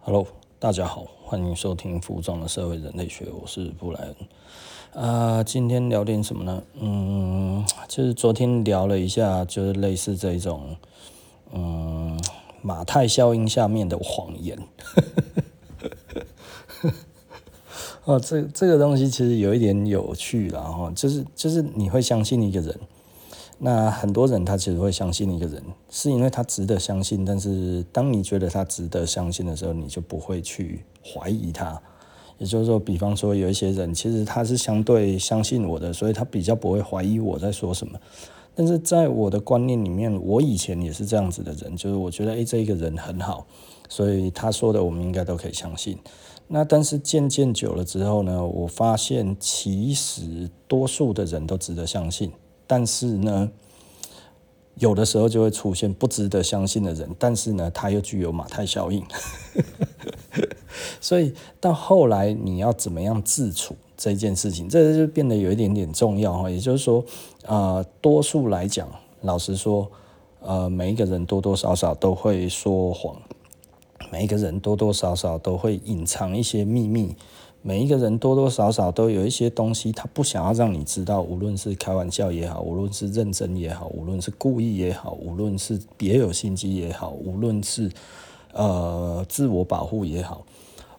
Hello，大家好，欢迎收听《服装的社会人类学》，我是布莱恩。啊、今天聊点什么呢？嗯，就是昨天聊了一下，就是类似这种，嗯，马太效应下面的谎言。哦，这这个东西其实有一点有趣了哈，就是就是你会相信一个人。那很多人他其实会相信一个人，是因为他值得相信。但是当你觉得他值得相信的时候，你就不会去怀疑他。也就是说，比方说有一些人，其实他是相对相信我的，所以他比较不会怀疑我在说什么。但是在我的观念里面，我以前也是这样子的人，就是我觉得诶，这个人很好，所以他说的我们应该都可以相信。那但是渐渐久了之后呢，我发现其实多数的人都值得相信。但是呢，有的时候就会出现不值得相信的人，但是呢，他又具有马太效应，所以到后来你要怎么样自处这件事情，这就变得有一点点重要哈。也就是说，呃，多数来讲，老实说，呃，每一个人多多少少都会说谎，每一个人多多少少都会隐藏一些秘密。每一个人多多少少都有一些东西，他不想要让你知道。无论是开玩笑也好，无论是认真也好，无论是故意也好，无论是别有心机也好，无论是呃自我保护也好，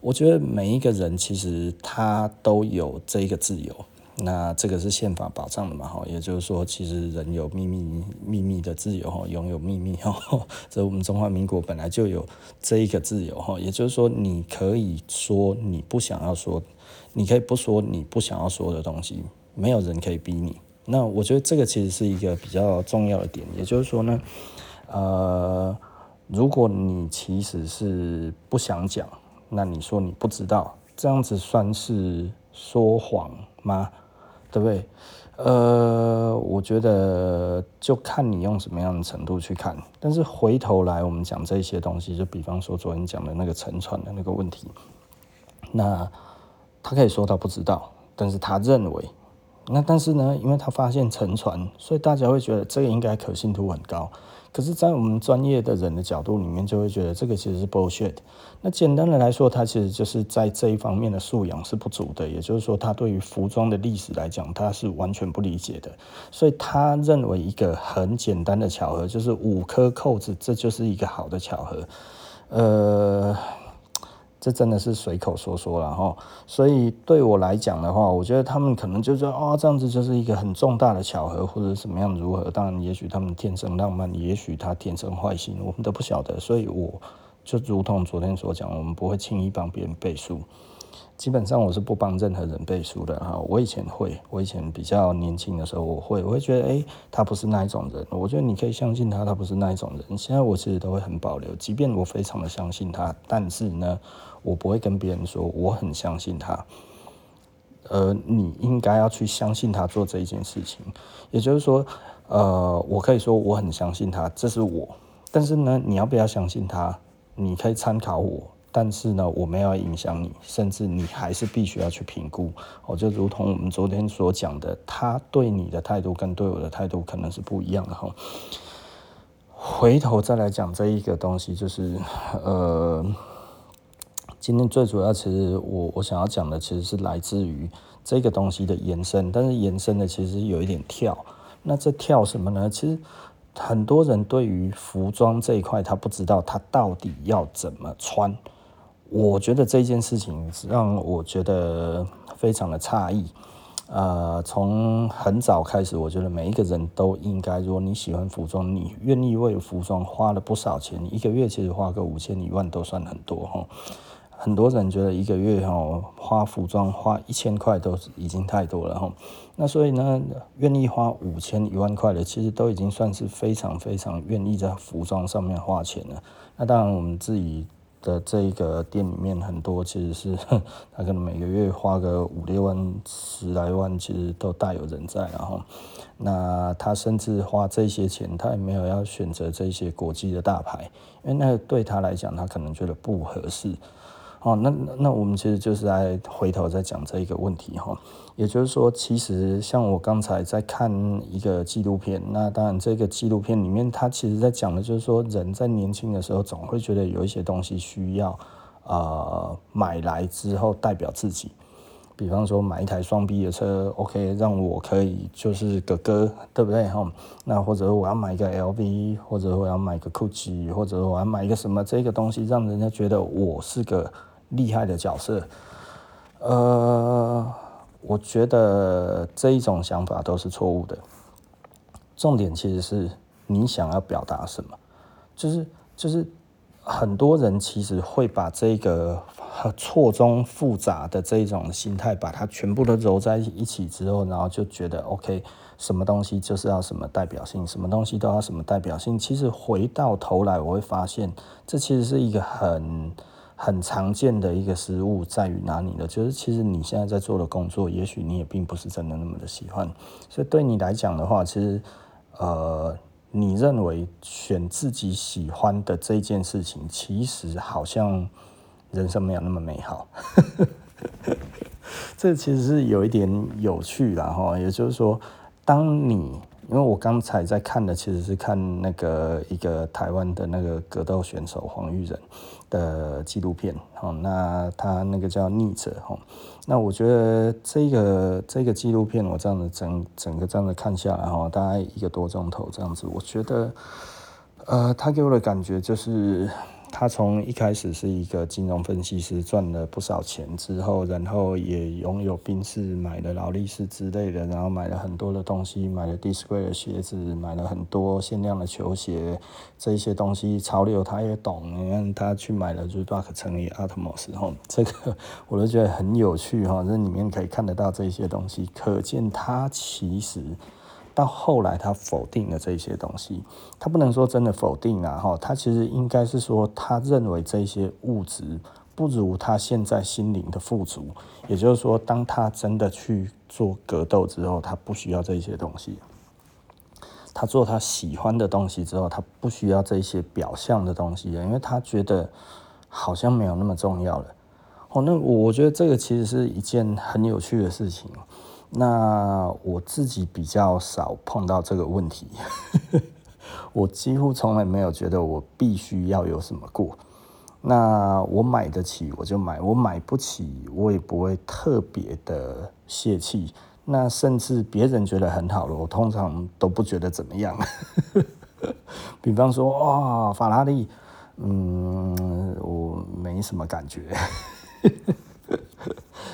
我觉得每一个人其实他都有这个自由。那这个是宪法保障的嘛？哈，也就是说，其实人有秘密、秘密的自由，哈，拥有秘密，哈，这我们中华民国本来就有这一个自由，哈，也就是说，你可以说你不想要说，你可以不说你不想要说的东西，没有人可以逼你。那我觉得这个其实是一个比较重要的点，也就是说呢，呃，如果你其实是不想讲，那你说你不知道，这样子算是说谎吗？对不对？呃，我觉得就看你用什么样的程度去看。但是回头来，我们讲这些东西，就比方说昨天讲的那个沉船的那个问题，那他可以说他不知道，但是他认为，那但是呢，因为他发现沉船，所以大家会觉得这个应该可信度很高。可是，在我们专业的人的角度里面，就会觉得这个其实是 bullshit。那简单的来说，他其实就是在这一方面的素养是不足的，也就是说，他对于服装的历史来讲，他是完全不理解的。所以他认为一个很简单的巧合，就是五颗扣子，这就是一个好的巧合。呃。这真的是随口说说了哈，所以对我来讲的话，我觉得他们可能就说啊，这样子就是一个很重大的巧合，或者怎么样如何？当然，也许他们天生浪漫，也许他天生坏心，我们都不晓得。所以我就如同昨天所讲，我们不会轻易帮别人背书。基本上我是不帮任何人背书的哈。我以前会，我以前比较年轻的时候我会，我会觉得诶，他不是那一种人。我觉得你可以相信他，他不是那一种人。现在我其实都会很保留，即便我非常的相信他，但是呢，我不会跟别人说我很相信他。呃，你应该要去相信他做这一件事情。也就是说，呃，我可以说我很相信他，这是我。但是呢，你要不要相信他？你可以参考我。但是呢，我没有影响你，甚至你还是必须要去评估。哦，就如同我们昨天所讲的，他对你的态度跟对我的态度可能是不一样的哈。回头再来讲这一个东西，就是呃，今天最主要其实我我想要讲的其实是来自于这个东西的延伸，但是延伸的其实有一点跳。那这跳什么呢？其实很多人对于服装这一块，他不知道他到底要怎么穿。我觉得这件事情让我觉得非常的诧异。呃，从很早开始，我觉得每一个人都应该，如果你喜欢服装，你愿意为服装花了不少钱，一个月其实花个五千一万都算很多哈。很多人觉得一个月哈花服装花一千块都已经太多了哈。那所以呢，愿意花五千一万块的，其实都已经算是非常非常愿意在服装上面花钱了。那当然，我们自己。的这个店里面很多其实是他可能每个月花个五六万、十来万，其实都大有人在。然后，那他甚至花这些钱，他也没有要选择这些国际的大牌，因为那个对他来讲，他可能觉得不合适。哦，那那我们其实就是在回头再讲这一个问题哈，也就是说，其实像我刚才在看一个纪录片，那当然这个纪录片里面，它其实在讲的就是说，人在年轻的时候总会觉得有一些东西需要呃买来之后代表自己。比方说买一台双 B 的车，OK，让我可以就是哥哥，对不对哈？那或者我要买一个 LV，或者我要买个 GUCCI，或者我要买一个什么这个东西，让人家觉得我是个厉害的角色。呃，我觉得这一种想法都是错误的。重点其实是你想要表达什么，就是就是。很多人其实会把这个错综复杂的这一种心态，把它全部都揉在一起之后，然后就觉得 OK，什么东西就是要什么代表性，什么东西都要什么代表性。其实回到头来，我会发现，这其实是一个很很常见的一个失误，在于哪里呢？就是其实你现在在做的工作，也许你也并不是真的那么的喜欢。所以对你来讲的话，其实呃。你认为选自己喜欢的这件事情，其实好像人生没有那么美好。这其实是有一点有趣啦哈，也就是说，当你。因为我刚才在看的其实是看那个一个台湾的那个格斗选手黄玉仁的纪录片，哦，那他那个叫逆者，哦，那我觉得这个这个纪录片我这样子整整个这样子看下来，哈，大概一个多钟头这样子，我觉得，呃，他给我的感觉就是。他从一开始是一个金融分析师，赚了不少钱之后，然后也拥有宾士，买了劳力士之类的，然后买了很多的东西，买了 D-Square 的鞋子，买了很多限量的球鞋，这些东西潮流他也懂。你看他去买了 Reebok 乘以 Atmos 哈，这个我都觉得很有趣哈，这里面可以看得到这些东西，可见他其实。到后来，他否定了这些东西。他不能说真的否定啊，哈，他其实应该是说，他认为这些物质不如他现在心灵的富足。也就是说，当他真的去做格斗之后，他不需要这些东西。他做他喜欢的东西之后，他不需要这些表象的东西，因为他觉得好像没有那么重要了。哦，那我觉得这个其实是一件很有趣的事情。那我自己比较少碰到这个问题，我几乎从来没有觉得我必须要有什么过。那我买得起我就买，我买不起我也不会特别的泄气。那甚至别人觉得很好了，我通常都不觉得怎么样。比方说，哇，法拉利，嗯，我没什么感觉。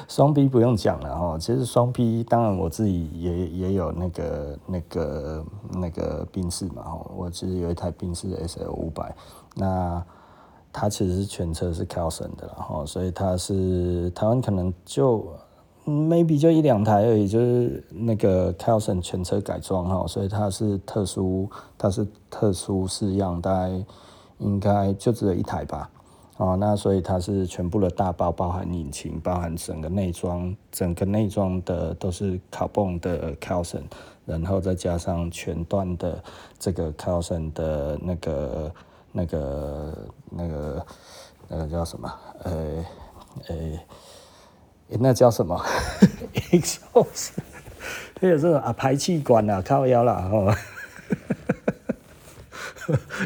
双 B 不用讲了哈，其实双 B 当然我自己也也有那个那个那个宾士嘛哈，我其实有一台宾士 SL 五百，那它其实是全车是 Kelson 的哈，所以它是台湾可能就 maybe 就一两台而已，就是那个 Kelson 全车改装哈，所以它是特殊它是特殊式样，大概应该就只有一台吧。哦，那所以它是全部的大包，包含引擎，包含整个内装，整个内装的都是 Carbon 的 Kelson，然后再加上全段的这个 c a l s o n 的那个、那个、那个、那个叫什么？呃、呃、那叫什么？Exhaust，它有这种啊排气管啊，靠腰啦，哦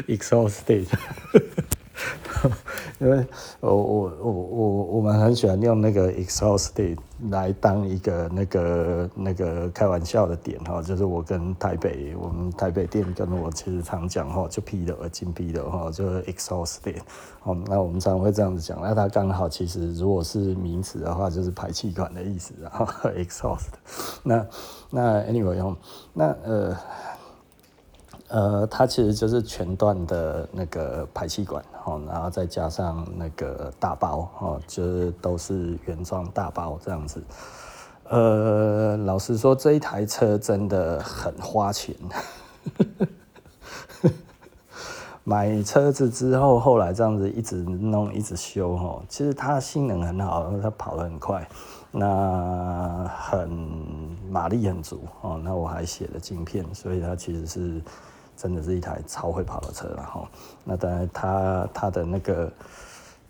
，Exhaust。因为我我我我我们很喜欢用那个 exhausted 来当一个那个那个开玩笑的点哈，就是我跟台北我们台北店跟我其实常讲哈，就 P 的金 P 的哈，就 exhaust 哦，那我们常会这样子讲，那它刚好其实如果是名词的话，就是排气管的意思，然后 exhaust，那那 anyway 那呃。呃，它其实就是全段的那个排气管，哦，然后再加上那个大包，哦，就是都是原装大包这样子。呃，老实说，这一台车真的很花钱。买车子之后，后来这样子一直弄，一直修，哦，其实它性能很好，它跑得很快，那很马力很足，哦，那我还写了镜片，所以它其实是。真的是一台超会跑的车了哈，那当然它它的那个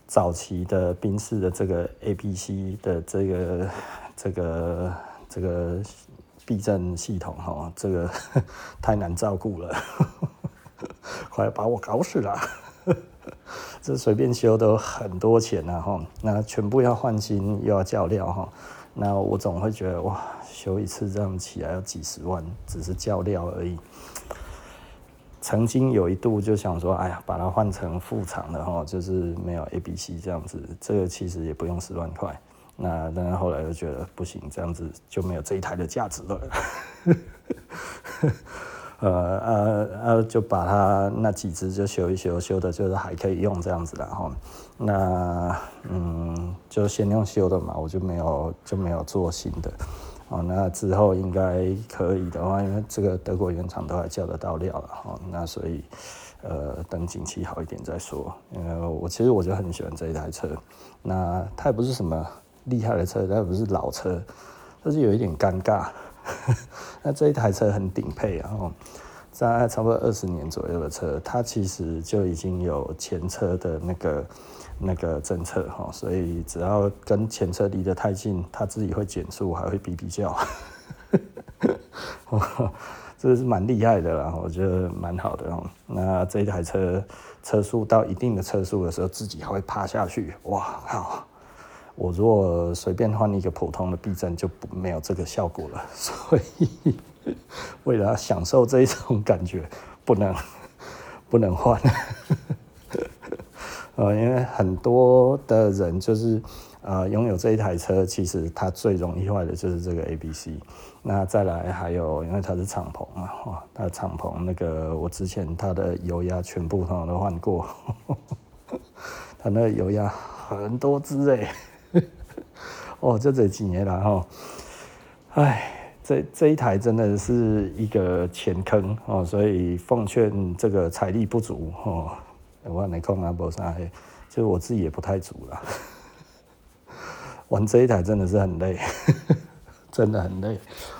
早期的宾士的这个 A B C 的这个这个这个避震系统哈，这个 太难照顾了，快把我搞死了。这随便修都很多钱啊哈，那全部要换新又要叫料哈，那我总会觉得哇，修一次这样起来要几十万，只是叫料而已。曾经有一度就想说，哎呀，把它换成副厂的哈，就是没有 A、B、C 这样子，这个其实也不用十万块。那但是后来又觉得不行，这样子就没有这一台的价值了。呃呃呃，就把它那几只就修一修，修的就是还可以用这样子了哈。那嗯，就先用修的嘛，我就没有就没有做新的。哦，那之后应该可以的话，因为这个德国原厂都还叫得到料了哈。那所以呃，等景气好一点再说。因为我其实我就很喜欢这一台车。那它也不是什么厉害的车，它也不是老车，但是有一点尴尬。那这一台车很顶配，然后在差不多二十年左右的车，它其实就已经有前车的那个那个政策哈，所以只要跟前车离得太近，它自己会减速，还会哔哔叫，这是蛮厉害的啦，我觉得蛮好的哦。那这一台车车速到一定的车速的时候，自己还会趴下去，哇靠！我如果随便换一个普通的避震，就不没有这个效果了。所以为了享受这一种感觉，不能不能换。呃，因为很多的人就是呃拥有这一台车，其实它最容易坏的就是这个 ABC。那再来还有，因为它是敞篷嘛，哇，它敞篷那个我之前它的油压全部通都换过，它那个油压很多支哎。哦，就这几年了哈，哎，这这一台真的是一个钱坑哦，所以奉劝这个财力不足哦，我来看啊，没啥，就是我自己也不太足了。玩这一台真的是很累，真的很累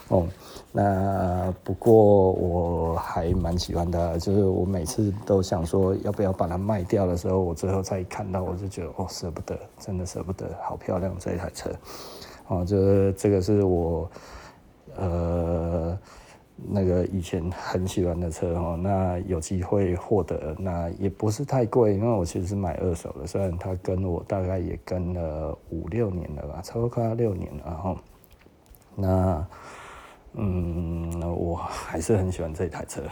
哦。那不过我还蛮喜欢它，就是我每次都想说要不要把它卖掉的时候，我最后再看到，我就觉得哦，舍不得，真的舍不得，好漂亮这一台车，哦，就是这个是我呃那个以前很喜欢的车哦，那有机会获得，那也不是太贵，因为我其实是买二手的，虽然它跟我大概也跟了五六年了吧，差不多快要六年了哈，那。嗯，我还是很喜欢这台车，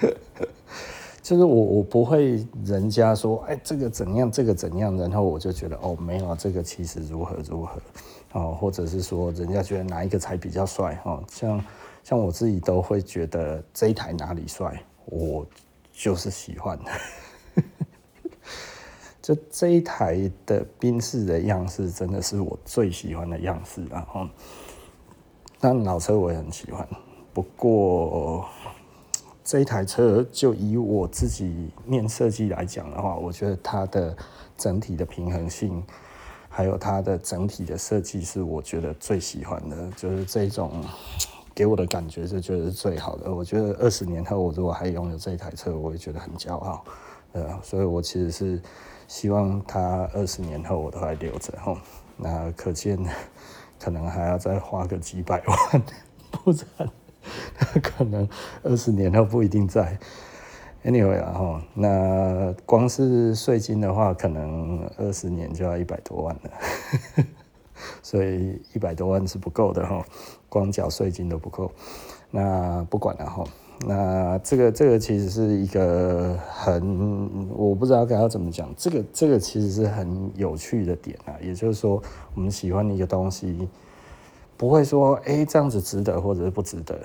就是我我不会人家说，哎，这个怎样，这个怎样，然后我就觉得哦，没有这个其实如何如何哦，或者是说人家觉得哪一个才比较帅哦，像像我自己都会觉得这一台哪里帅，我就是喜欢，就这一台的宾士的样式真的是我最喜欢的样式，然后。那老车我也很喜欢，不过这一台车就以我自己念设计来讲的话，我觉得它的整体的平衡性，还有它的整体的设计是我觉得最喜欢的，就是这种给我的感觉是觉得是最好的。我觉得二十年后我如果还拥有这一台车，我也觉得很骄傲。呃，所以我其实是希望它二十年后我都还留着哈。那可见。可能还要再花个几百万，不然 可能二十年后不一定在。Anyway 然后那光是税金的话，可能二十年就要一百多万了，所以一百多万是不够的哈，光缴税金都不够。那不管了哈，那这个这个其实是一个很，我不知道该要怎么讲，这个这个其实是很有趣的点啊，也就是说，我们喜欢一个东西，不会说哎、这样子值得或者是不值得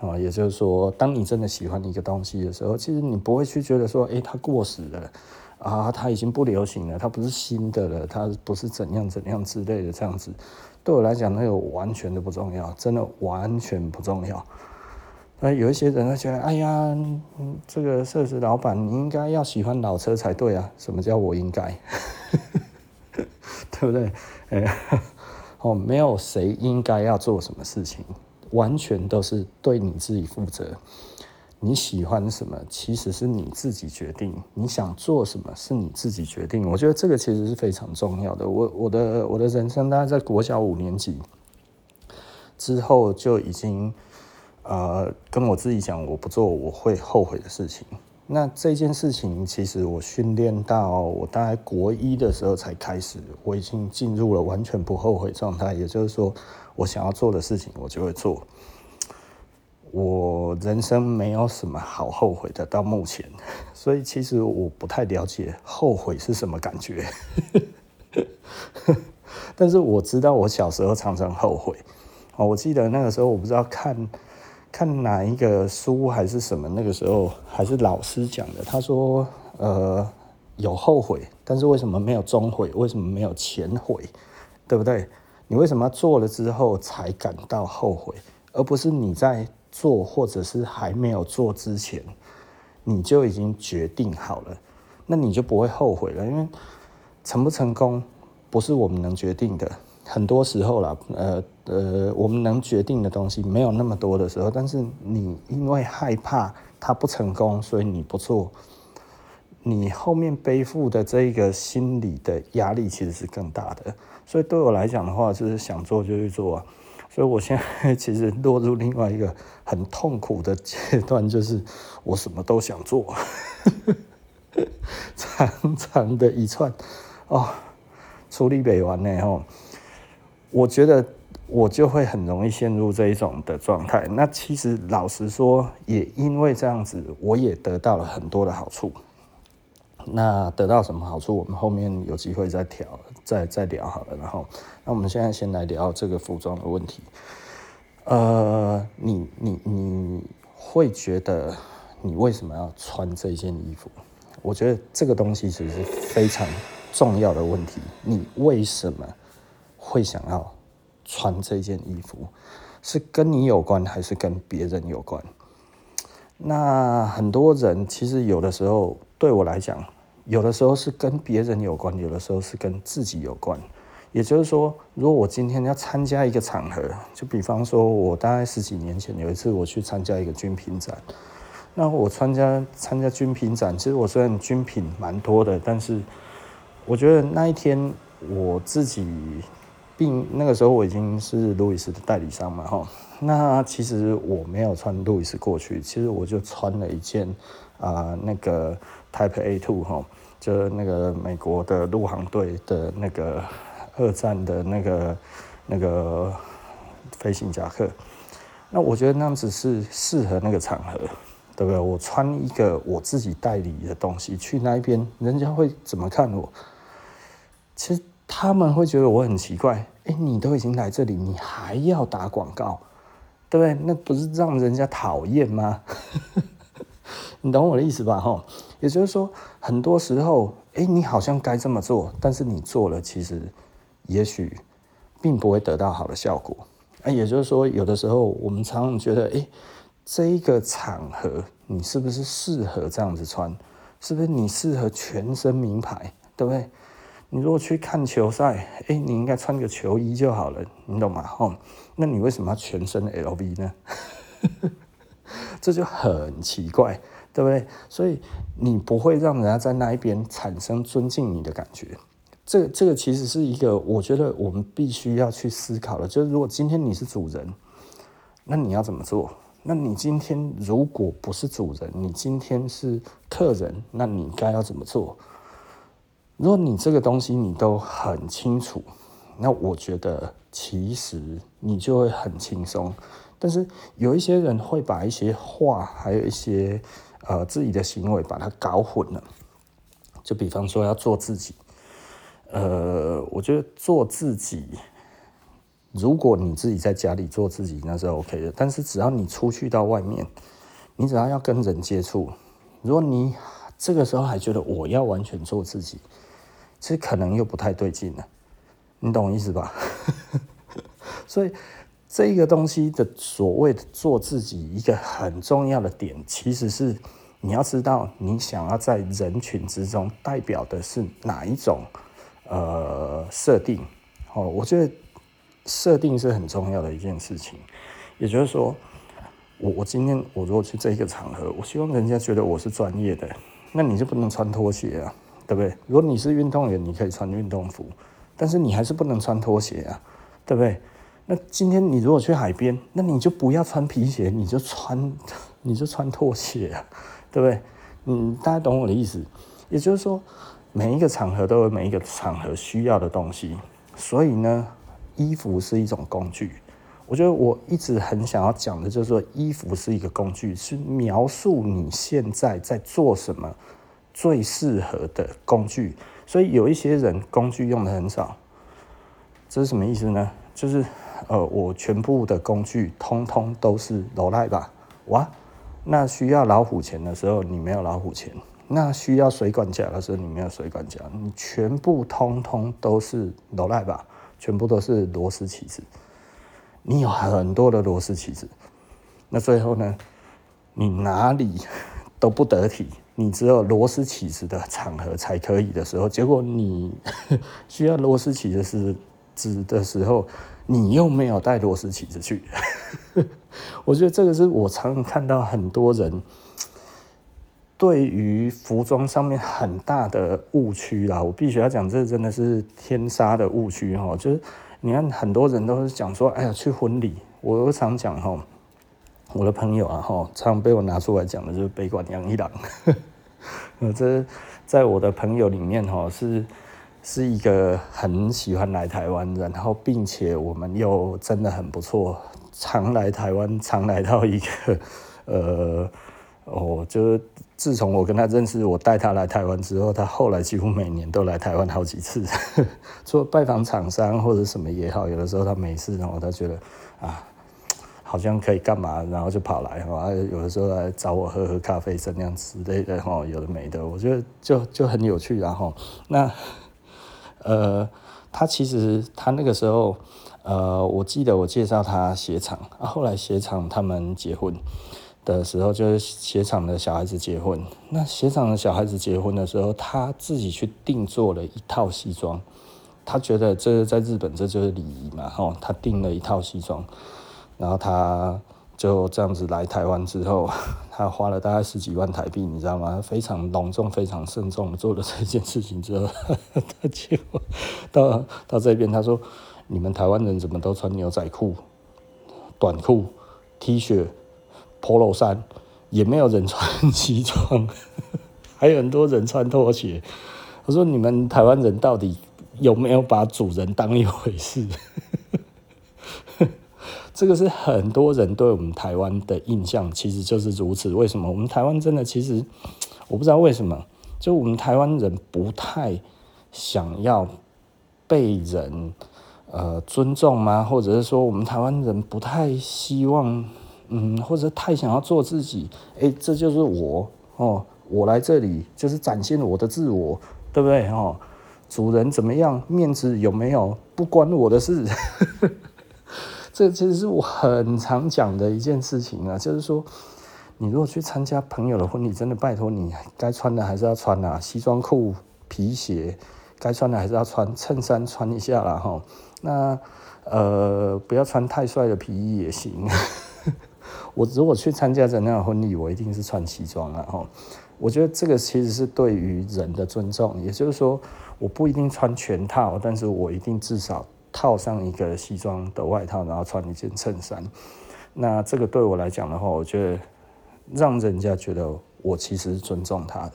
啊，也就是说，当你真的喜欢一个东西的时候，其实你不会去觉得说哎、欸、它过时了啊，它已经不流行了，它不是新的了，它不是怎样怎样之类的这样子。对我来讲，那个完全都不重要，真的完全不重要。那有一些人会觉得，哎呀，这个设施老板，你应该要喜欢老车才对啊。什么叫我应该？对不对？哎，哦，没有谁应该要做什么事情，完全都是对你自己负责。你喜欢什么，其实是你自己决定；你想做什么，是你自己决定。我觉得这个其实是非常重要的。我我的我的人生大概在国小五年级之后就已经，呃，跟我自己讲，我不做我会后悔的事情。那这件事情其实我训练到我大概国一的时候才开始，我已经进入了完全不后悔状态。也就是说，我想要做的事情，我就会做。我人生没有什么好后悔的，到目前，所以其实我不太了解后悔是什么感觉。但是我知道我小时候常常后悔。哦，我记得那个时候我不知道看看哪一个书还是什么，那个时候还是老师讲的。他说，呃，有后悔，但是为什么没有终悔？为什么没有前悔？对不对？你为什么做了之后才感到后悔，而不是你在做或者是还没有做之前，你就已经决定好了，那你就不会后悔了。因为成不成功不是我们能决定的，很多时候啦，呃呃，我们能决定的东西没有那么多的时候，但是你因为害怕它不成功，所以你不做，你后面背负的这个心理的压力其实是更大的。所以对我来讲的话，就是想做就去做啊。所以，我现在 其实落入另外一个很痛苦的阶段，就是我什么都想做，长长的一串哦，处理不完呢吼。我觉得我就会很容易陷入这一种的状态。那其实老实说，也因为这样子，我也得到了很多的好处。那得到什么好处？我们后面有机会再调，再再聊好了。然后，那我们现在先来聊这个服装的问题。呃，你你你会觉得你为什么要穿这件衣服？我觉得这个东西其实是非常重要的问题。你为什么会想要穿这件衣服？是跟你有关，还是跟别人有关？那很多人其实有的时候，对我来讲。有的时候是跟别人有关，有的时候是跟自己有关。也就是说，如果我今天要参加一个场合，就比方说，我大概十几年前有一次我去参加一个军品展，那我参加参加军品展，其实我虽然军品蛮多的，但是我觉得那一天我自己并那个时候我已经是路易斯的代理商嘛，哈，那其实我没有穿路易斯过去，其实我就穿了一件啊、那个 Type A Two 哈。就那个美国的陆航队的那个二战的那个那个飞行夹克，那我觉得那样子是适合那个场合，对不对？我穿一个我自己代理的东西去那边，人家会怎么看我？其实他们会觉得我很奇怪，哎，你都已经来这里，你还要打广告，对不对？那不是让人家讨厌吗？你懂我的意思吧？哈，也就是说，很多时候，哎，你好像该这么做，但是你做了，其实也许并不会得到好的效果。啊，也就是说，有的时候我们常常觉得，哎，这一个场合你是不是适合这样子穿？是不是你适合全身名牌？对不对？你如果去看球赛，哎，你应该穿个球衣就好了，你懂吗？哈，那你为什么要全身 LV 呢？这就很奇怪。对不对？所以你不会让人家在那一边产生尊敬你的感觉。这、这个其实是一个，我觉得我们必须要去思考的。就是如果今天你是主人，那你要怎么做？那你今天如果不是主人，你今天是客人，那你该要怎么做？如果你这个东西你都很清楚，那我觉得其实你就会很轻松。但是有一些人会把一些话，还有一些。呃，自己的行为把它搞混了，就比方说要做自己，呃，我觉得做自己，如果你自己在家里做自己，那是 OK 的。但是只要你出去到外面，你只要要跟人接触，如果你这个时候还觉得我要完全做自己，其实可能又不太对劲了，你懂我意思吧？所以。这个东西的所谓的做自己，一个很重要的点，其实是你要知道，你想要在人群之中代表的是哪一种呃设定。哦，我觉得设定是很重要的一件事情。也就是说，我我今天我如果去这一个场合，我希望人家觉得我是专业的，那你就不能穿拖鞋啊，对不对？如果你是运动员，你可以穿运动服，但是你还是不能穿拖鞋啊，对不对？那今天你如果去海边，那你就不要穿皮鞋，你就穿，你就穿拖鞋啊，对不对？嗯，大家懂我的意思？也就是说，每一个场合都有每一个场合需要的东西，所以呢，衣服是一种工具。我觉得我一直很想要讲的，就是说，衣服是一个工具，是描述你现在在做什么最适合的工具。所以有一些人工具用的很少，这是什么意思呢？就是呃，我全部的工具通通都是老赖吧？哇，那需要老虎钳的时候你没有老虎钳，那需要水管夹的时候你没有水管夹，你全部通通都是老赖吧？全部都是螺丝起子。你有很多的螺丝起子，那最后呢？你哪里都不得体，你只有螺丝起子的场合才可以的时候，结果你 需要螺丝起子子的时候，你又没有带螺丝起子去。我觉得这个是我常常看到很多人对于服装上面很大的误区啦。我必须要讲，这真的是天杀的误区哈，就是。你看，很多人都是讲说，哎呀，去婚礼。我常讲哈，我的朋友啊哈，常被我拿出来讲的就是北管杨一郎。这在我的朋友里面哈，是是一个很喜欢来台湾，然后并且我们又真的很不错，常来台湾，常来到一个 呃。哦，就是自从我跟他认识，我带他来台湾之后，他后来几乎每年都来台湾好几次，做拜访厂商或者什么也好。有的时候他没事，然后他觉得啊，好像可以干嘛，然后就跑来哈。有的时候来找我喝喝咖啡，这样之类的哈，有的没的，我觉得就就很有趣。然后那呃，他其实他那个时候呃，我记得我介绍他鞋厂啊，后来鞋厂他们结婚。的时候就是鞋厂的小孩子结婚，那鞋厂的小孩子结婚的时候，他自己去定做了一套西装，他觉得这在日本这就是礼仪嘛，吼，他订了一套西装，然后他就这样子来台湾之后，他花了大概十几万台币，你知道吗？非常隆重、非常慎重做了这件事情之后，他结果到到这边，他说：“你们台湾人怎么都穿牛仔裤、短裤、T 恤？” Polo 衫也没有人穿西装，还有很多人穿拖鞋。我说：“你们台湾人到底有没有把主人当一回事？”这个是很多人对我们台湾的印象，其实就是如此。为什么我们台湾真的其实我不知道为什么，就我们台湾人不太想要被人呃尊重吗？或者是说我们台湾人不太希望？嗯，或者太想要做自己，哎、这就是我哦，我来这里就是展现我的自我，对不对哦？主人怎么样，面子有没有，不关我的事。这其实是我很常讲的一件事情啊，就是说，你如果去参加朋友的婚礼，真的拜托你，该穿的还是要穿啊，西装裤、皮鞋，该穿的还是要穿，衬衫穿一下啦哈。那呃，不要穿太帅的皮衣也行。我如果去参加这样的婚礼，我一定是穿西装啊！哈，我觉得这个其实是对于人的尊重，也就是说，我不一定穿全套，但是我一定至少套上一个西装的外套，然后穿一件衬衫。那这个对我来讲的话，我觉得让人家觉得我其实尊重他的。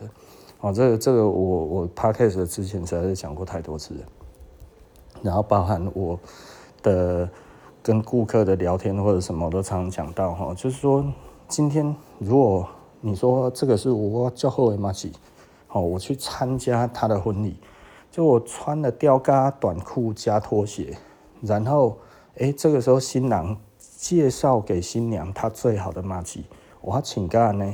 哦，这个这个我我 p o d c a t 之前实在是讲过太多次了，然后包含我的。跟顾客的聊天或者什么都常常讲到哈，就是说今天如果你说这个是我叫后尾马吉，哦，我去参加他的婚礼，就我穿了吊嘎短裤加拖鞋，然后哎、欸，这个时候新郎介绍给新娘他最好的马吉，我要请干呢？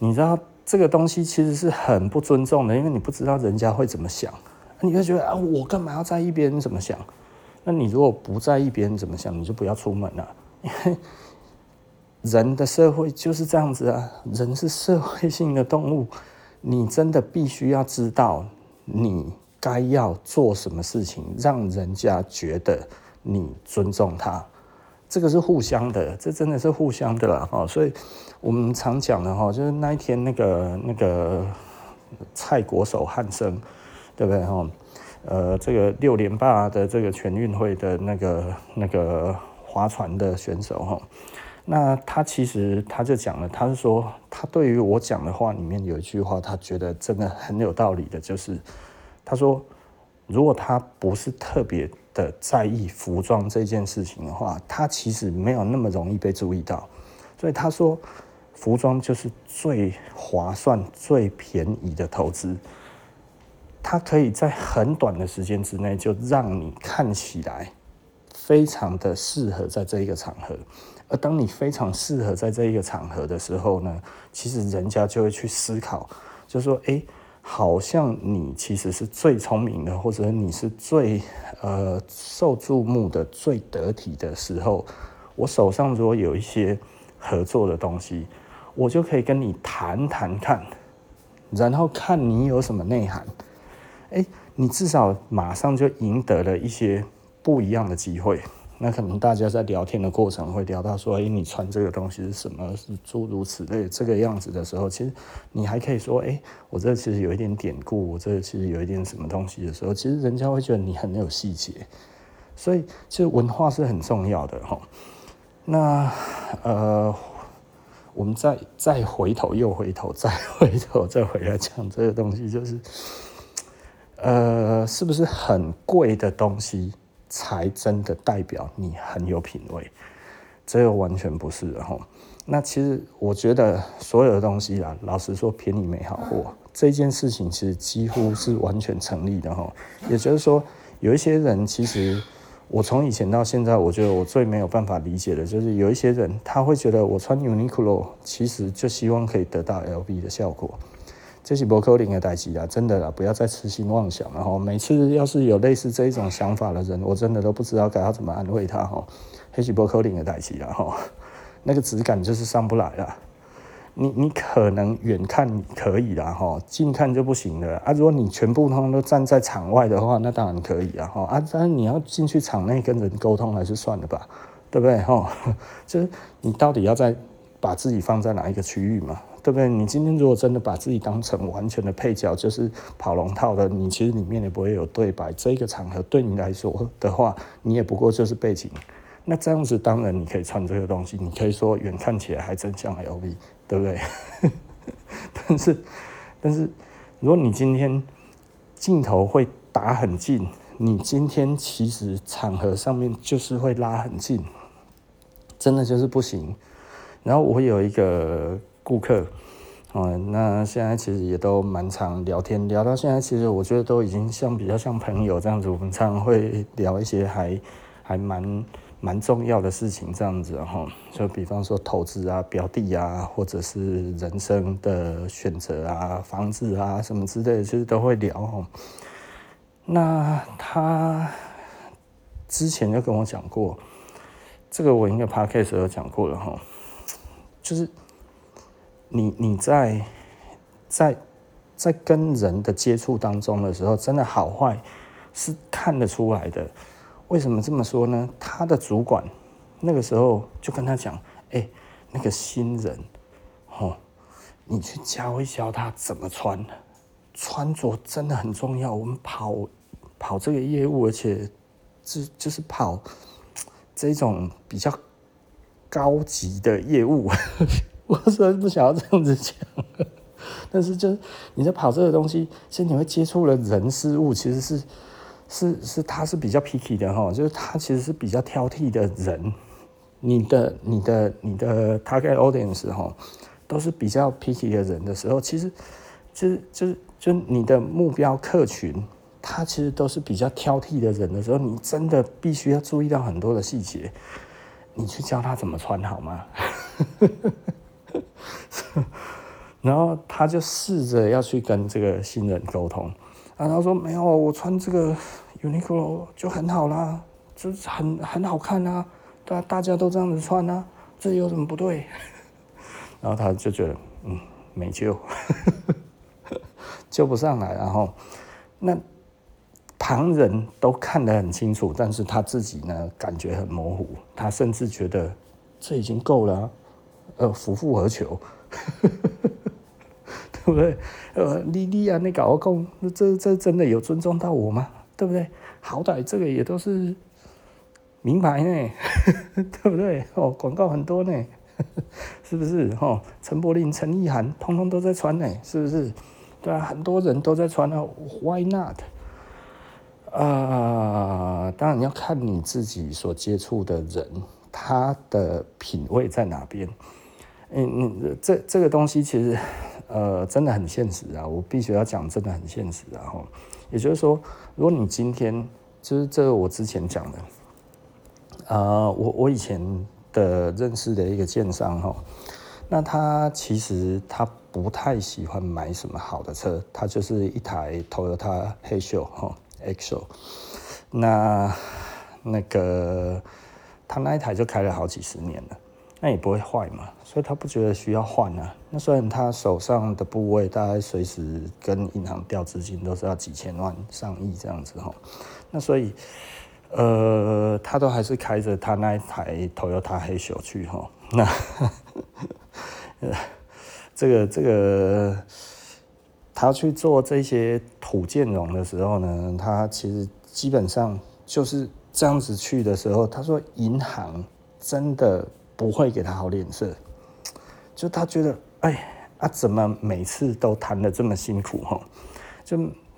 你知道这个东西其实是很不尊重的，因为你不知道人家会怎么想，你会觉得啊，我干嘛要在意别人怎么想？那你如果不在意别人怎么想，你就不要出门了。因为人的社会就是这样子啊，人是社会性的动物，你真的必须要知道你该要做什么事情，让人家觉得你尊重他。这个是互相的，这真的是互相的啦。哈。所以我们常讲的哈，就是那一天那个那个蔡国手汉生，对不对哈？呃，这个六连霸的这个全运会的那个那个划船的选手哈，那他其实他就讲了，他是说他对于我讲的话里面有一句话，他觉得真的很有道理的，就是他说，如果他不是特别的在意服装这件事情的话，他其实没有那么容易被注意到。所以他说，服装就是最划算、最便宜的投资，它可以在很短的时间之内就让你看起来非常的适合在这一个场合。而当你非常适合在这一个场合的时候呢，其实人家就会去思考，就说，哎，好像你其实是最聪明的，或者你是最呃受注目的、最得体的时候，我手上如果有一些合作的东西，我就可以跟你谈谈看，然后看你有什么内涵，哎，你至少马上就赢得了一些不一样的机会。那可能大家在聊天的过程会聊到说，哎，你穿这个东西是什么？是诸如此类这个样子的时候，其实你还可以说，哎，我这其实有一点典故，我这其实有一点什么东西的时候，其实人家会觉得你很有细节。所以，其实文化是很重要的哈。那呃，我们再再回头又回头再回头再回来讲这个东西，就是呃，是不是很贵的东西？才真的代表你很有品味，这个完全不是哈。那其实我觉得所有的东西啊，老实说，便宜没好货这件事情，其实几乎是完全成立的哈。也就是说，有一些人其实我从以前到现在，我觉得我最没有办法理解的就是有一些人他会觉得我穿 Uniqlo 其实就希望可以得到 LV 的效果。这是不可能的代志啊！真的啦，不要再痴心妄想了哈。每次要是有类似这一种想法的人，我真的都不知道该要怎么安慰他哈。这是不可能的代志啦哈，那个质感就是上不来了。你你可能远看可以啦哈，近看就不行了啊。如果你全部通都站在场外的话，那当然可以啊哈啊。但你要进去场内跟人沟通，还是算了吧，对不对哈？就是你到底要在把自己放在哪一个区域嘛？对不对？你今天如果真的把自己当成完全的配角，就是跑龙套的，你其实里面也不会有对白。这个场合对你来说的话，你也不过就是背景。那这样子当然你可以穿这个东西，你可以说远看起来还真像 LV，对不对？但是，但是如果你今天镜头会打很近，你今天其实场合上面就是会拉很近，真的就是不行。然后我有一个。顾客，哦，那现在其实也都蛮常聊天，聊到现在，其实我觉得都已经像比较像朋友这样子。我们常常会聊一些还还蛮蛮重要的事情，这样子哈。就比方说投资啊、标的啊，或者是人生的选择啊、房子啊什么之类的，其实都会聊哈。那他之前就跟我讲过，这个我应该 podcast 有讲过了哈，就是。你你在在在跟人的接触当中的时候，真的好坏是看得出来的。为什么这么说呢？他的主管那个时候就跟他讲：“哎，那个新人，哦，你去教一教他怎么穿，穿着真的很重要。我们跑跑这个业务，而且是就是跑这种比较高级的业务。” 我是不想要这样子讲，但是就是你在跑这个东西，其实你会接触了人事物，其实是是是他是比较 picky 的哈，就是他其实是比较挑剔的人。你的你的你的 target audience 哈，都是比较 picky 的人的时候，其实就是就是就你的目标客群，他其实都是比较挑剔的人的时候，你真的必须要注意到很多的细节，你去教他怎么穿好吗？然后他就试着要去跟这个新人沟通，然后他说：“没有，我穿这个 Uniqlo 就很好啦，就是很很好看啊，大大家都这样子穿啊，这有什么不对？” 然后他就觉得，嗯，没救，救不上来。然后那旁人都看得很清楚，但是他自己呢，感觉很模糊，他甚至觉得这已经够了。呃，夫复何求？对不对？呃，莉莉啊，你搞我讲，这这真的有尊重到我吗？对不对？好歹这个也都是名牌呢，对不对？哦，广告很多呢，是不是？哦，陈柏霖、陈意涵，通通都在穿呢，是不是？对啊，很多人都在穿啊，Why not？啊、当然要看你自己所接触的人，他的品味在哪边。嗯嗯，这这个东西其实，呃，真的很现实啊，我必须要讲，真的很现实啊。哈，也就是说，如果你今天就是这个我之前讲的。呃，我我以前的认识的一个建商哈，那他其实他不太喜欢买什么好的车，他就是一台 Toyota Hayshow 哈 X-Show，那那个他那一台就开了好几十年了，那也不会坏嘛，所以他不觉得需要换啊。那虽然他手上的部位大概随时跟银行调资金都是要几千万上亿这样子哈，那所以。呃，他都还是开着他那一台 Toyota 黑熊去哈。那这个这个，他去做这些土建融的时候呢，他其实基本上就是这样子去的时候，他说银行真的不会给他好脸色，就他觉得哎啊，怎么每次都谈得这么辛苦哈？就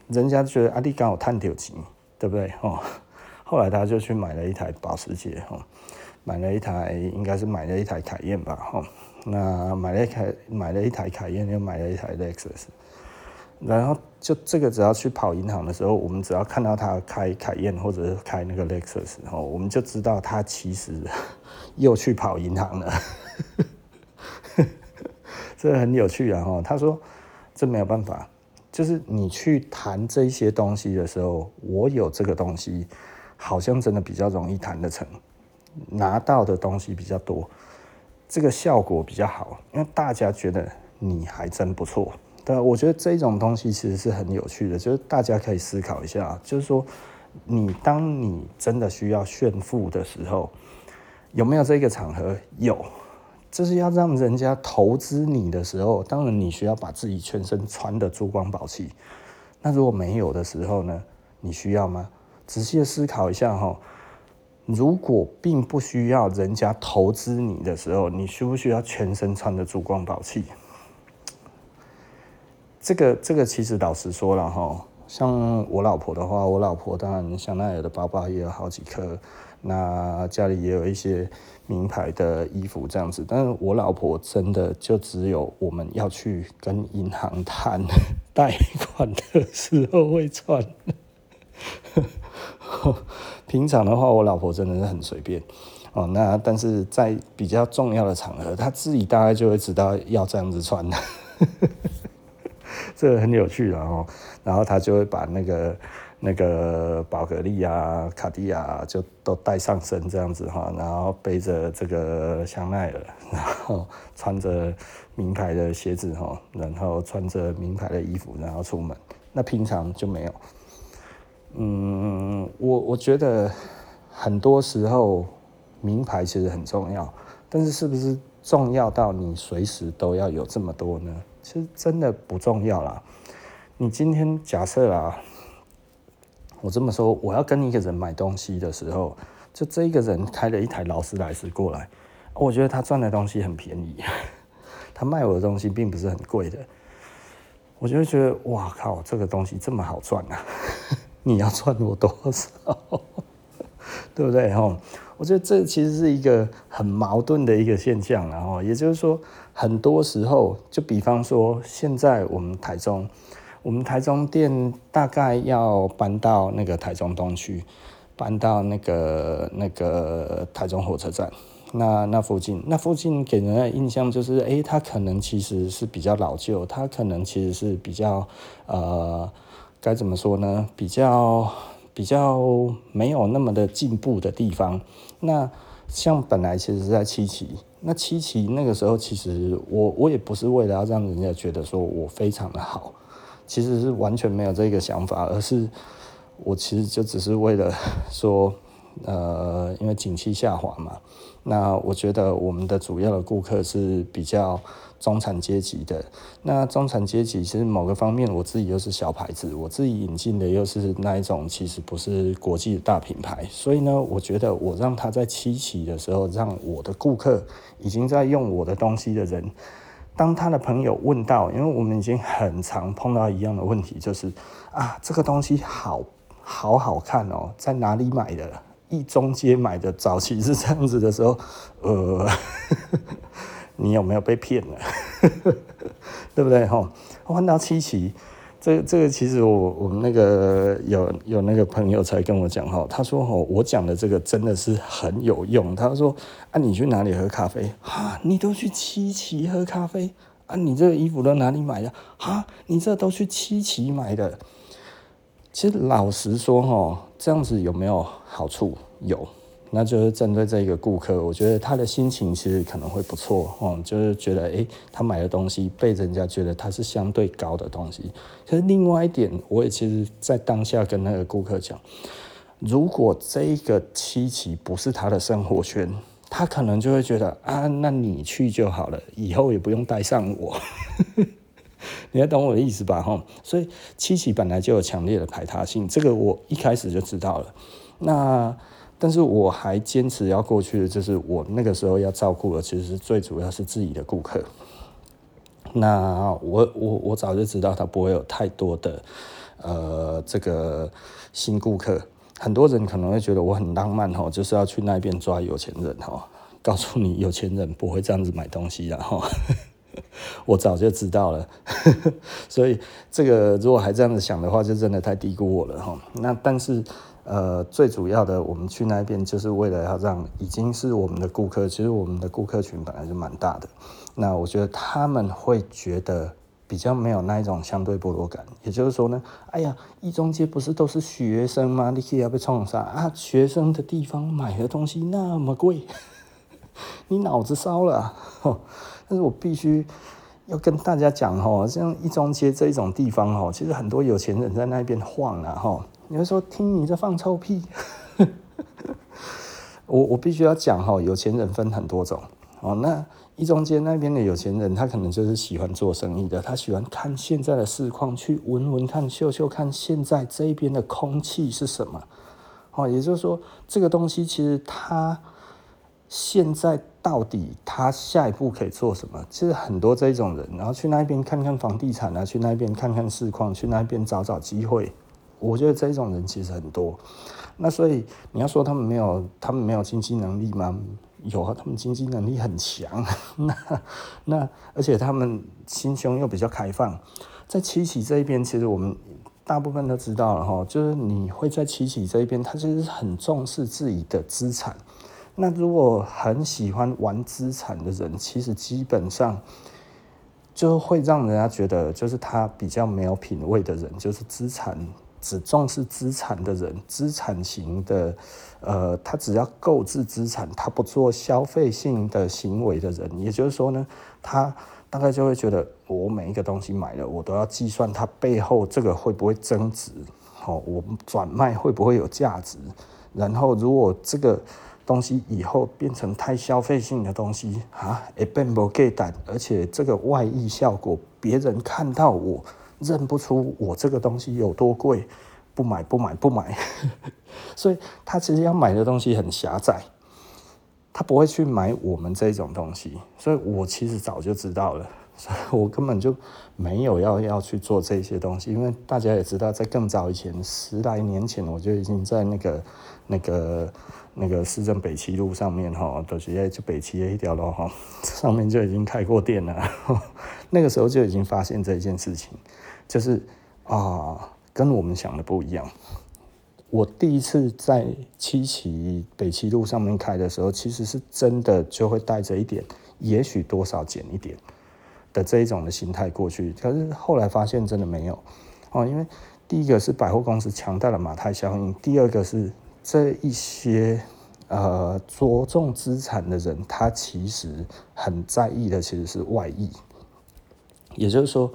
人家觉得啊，你刚好谈点钱，对不对？哦？后来他就去买了一台保时捷，哈，买了一台，应该是买了一台凯宴吧，哈，那买了一台，买了一台凯宴，又买了一台 Lexus，然后就这个只要去跑银行的时候，我们只要看到他开凯宴或者是开那个 Lexus，哈，我们就知道他其实 又去跑银行了，这很有趣啊，哈，他说这没有办法，就是你去谈这些东西的时候，我有这个东西。好像真的比较容易谈得成，拿到的东西比较多，这个效果比较好，因为大家觉得你还真不错。对，我觉得这种东西其实是很有趣的，就是大家可以思考一下，就是说，你当你真的需要炫富的时候，有没有这个场合？有，就是要让人家投资你的时候，当然你需要把自己全身穿得珠光宝气。那如果没有的时候呢？你需要吗？仔细的思考一下哈，如果并不需要人家投资你的时候，你需不需要全身穿的珠光宝气？这个这个其实老实说了哈，像我老婆的话，我老婆当然香奈儿的包包也有好几颗，那家里也有一些名牌的衣服这样子，但是我老婆真的就只有我们要去跟银行谈贷款的时候会穿。平常的话，我老婆真的是很随便哦。那但是在比较重要的场合，她自己大概就会知道要这样子穿的，这很有趣的哦。然后他就会把那个那个宝格丽啊、卡地亚就都带上身这样子哈，然后背着这个香奈儿，然后穿着名牌的鞋子哈，然后穿着名牌的衣服，然后出门。那平常就没有。嗯，我我觉得很多时候名牌其实很重要，但是是不是重要到你随时都要有这么多呢？其实真的不重要啦。你今天假设啦，我这么说，我要跟一个人买东西的时候，就这一个人开了一台劳斯莱斯过来，我觉得他赚的东西很便宜，他卖我的东西并不是很贵的，我就会觉得哇靠，这个东西这么好赚啊！你要赚我多少，对不对？吼，我觉得这其实是一个很矛盾的一个现象，然后也就是说，很多时候，就比方说，现在我们台中，我们台中店大概要搬到那个台中东区，搬到那个那个台中火车站，那那附近，那附近给人的印象就是，哎，它可能其实是比较老旧，它可能其实是比较呃。该怎么说呢？比较比较没有那么的进步的地方。那像本来其实是在七期，那七期那个时候，其实我我也不是为了要让人家觉得说我非常的好，其实是完全没有这个想法，而是我其实就只是为了说，呃，因为景气下滑嘛，那我觉得我们的主要的顾客是比较中产阶级的。那中产阶级其实某个方面，我自己又是小牌子，我自己引进的又是那一种，其实不是国际的大品牌。所以呢，我觉得我让他在七期的时候，让我的顾客已经在用我的东西的人，当他的朋友问到，因为我们已经很常碰到一样的问题，就是啊，这个东西好。好好看哦，在哪里买的？一中街买的，早期是这样子的时候，呃，你有没有被骗了？对不对？哈，换到七期，这、这个其实我我们那个有有那个朋友才跟我讲哈，他说哈，我讲的这个真的是很有用。他说啊，你去哪里喝咖啡？啊，你都去七期喝咖啡？啊，你这个衣服都哪里买的？啊，你这都去七期买的？其实老实说，哈，这样子有没有好处？有，那就是针对这个顾客，我觉得他的心情其实可能会不错，哦，就是觉得，诶，他买的东西被人家觉得他是相对高的东西。可是另外一点，我也其实在当下跟那个顾客讲，如果这个七期不是他的生活圈，他可能就会觉得啊，那你去就好了，以后也不用带上我。你要懂我的意思吧？哈，所以七期本来就有强烈的排他性，这个我一开始就知道了。那但是我还坚持要过去的，就是我那个时候要照顾的，其实最主要是自己的顾客。那我我我早就知道他不会有太多的呃这个新顾客。很多人可能会觉得我很浪漫哈，就是要去那边抓有钱人哈，告诉你有钱人不会这样子买东西的哈。我早就知道了，所以这个如果还这样子想的话，就真的太低估我了哈。那但是呃，最主要的，我们去那边就是为了要让已经是我们的顾客，其实我们的顾客群本来就蛮大的。那我觉得他们会觉得比较没有那一种相对剥夺感。也就是说呢，哎呀，一中街不是都是学生吗？你可以要被冲啥啊？学生的地方买的东西那么贵，你脑子烧了啊。但是我必须要跟大家讲哈，像一中街这一种地方哈，其实很多有钱人在那边晃啊哈。你会说听你这放臭屁？我我必须要讲哈，有钱人分很多种哦。那一中间那边的有钱人，他可能就是喜欢做生意的，他喜欢看现在的市况，去闻闻看、嗅嗅看，现在这边的空气是什么？哦，也就是说，这个东西其实他。现在到底他下一步可以做什么？其实很多这种人，然后去那边看看房地产啊，去那边看看市况，去那边找找机会。我觉得这种人其实很多。那所以你要说他们没有，他们没有经济能力吗？有啊，他们经济能力很强。那那而且他们心胸又比较开放。在七喜这一边，其实我们大部分都知道了哈，就是你会在七喜这一边，他其实很重视自己的资产。那如果很喜欢玩资产的人，其实基本上就会让人家觉得，就是他比较没有品味的人，就是资产只重视资产的人，资产型的，呃，他只要购置资产，他不做消费性的行为的人，也就是说呢，他大概就会觉得，我每一个东西买了，我都要计算它背后这个会不会增值，哦，我转卖会不会有价值，然后如果这个。东西以后变成太消费性的东西啊，也变不给胆，而且这个外溢效果，别人看到我认不出我这个东西有多贵，不买不买不买，所以他其实要买的东西很狭窄，他不会去买我们这种东西，所以我其实早就知道了，所以我根本就没有要要去做这些东西，因为大家也知道，在更早以前，十来年前，我就已经在那个那个。那个市政北七路上面哈，都是就北七一条路哈，上面就已经开过店了。那个时候就已经发现这件事情，就是啊，跟我们想的不一样。我第一次在七期北七路上面开的时候，其实是真的就会带着一点，也许多少减一点的这一种的心态过去。可是后来发现真的没有哦，因为第一个是百货公司强大的马太效应，第二个是。这一些呃着重资产的人，他其实很在意的其实是外溢，也就是说，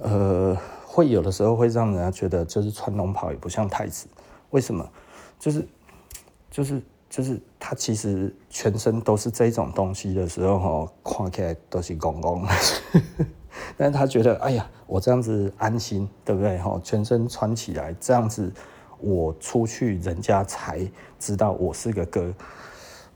呃，会有的时候会让人家觉得，就是穿龙袍也不像太子。为什么？就是就是就是他其实全身都是这种东西的时候，哈，看起来都是公公。但是他觉得，哎呀，我这样子安心，对不对？哈，全身穿起来这样子，我出去人家才知道我是个哥，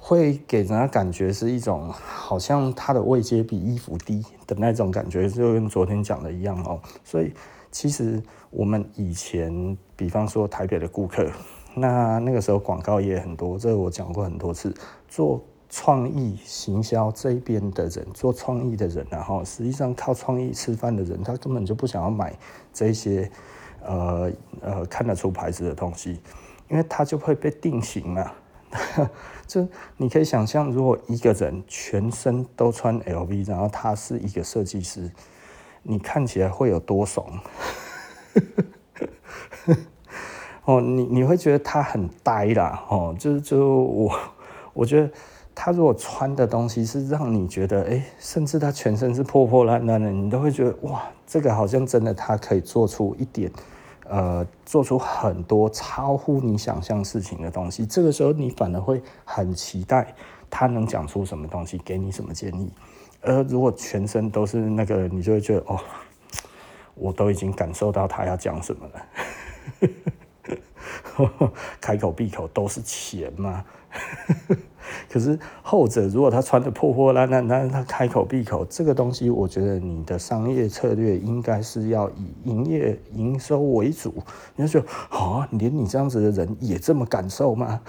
会给人家感觉是一种好像他的位阶比衣服低的那种感觉，就跟昨天讲的一样哦。所以其实我们以前，比方说台北的顾客，那那个时候广告也很多，这个我讲过很多次，做。创意行销这边的人，做创意的人，然后实际上靠创意吃饭的人，他根本就不想要买这些呃呃看得出牌子的东西，因为他就会被定型了。就你可以想象，如果一个人全身都穿 LV，然后他是一个设计师，你看起来会有多怂？哦，你你会觉得他很呆啦，哦，就是就我我觉得。他如果穿的东西是让你觉得，哎，甚至他全身是破破烂烂的，你都会觉得，哇，这个好像真的他可以做出一点，呃，做出很多超乎你想象事情的东西。这个时候你反而会很期待他能讲出什么东西，给你什么建议。而如果全身都是那个，你就会觉得，哦，我都已经感受到他要讲什么了，开口闭口都是钱嘛。可是后者，如果他穿的破破烂烂，但是他开口闭口这个东西，我觉得你的商业策略应该是要以营业营收为主。你就说，啊，连你这样子的人也这么感受吗？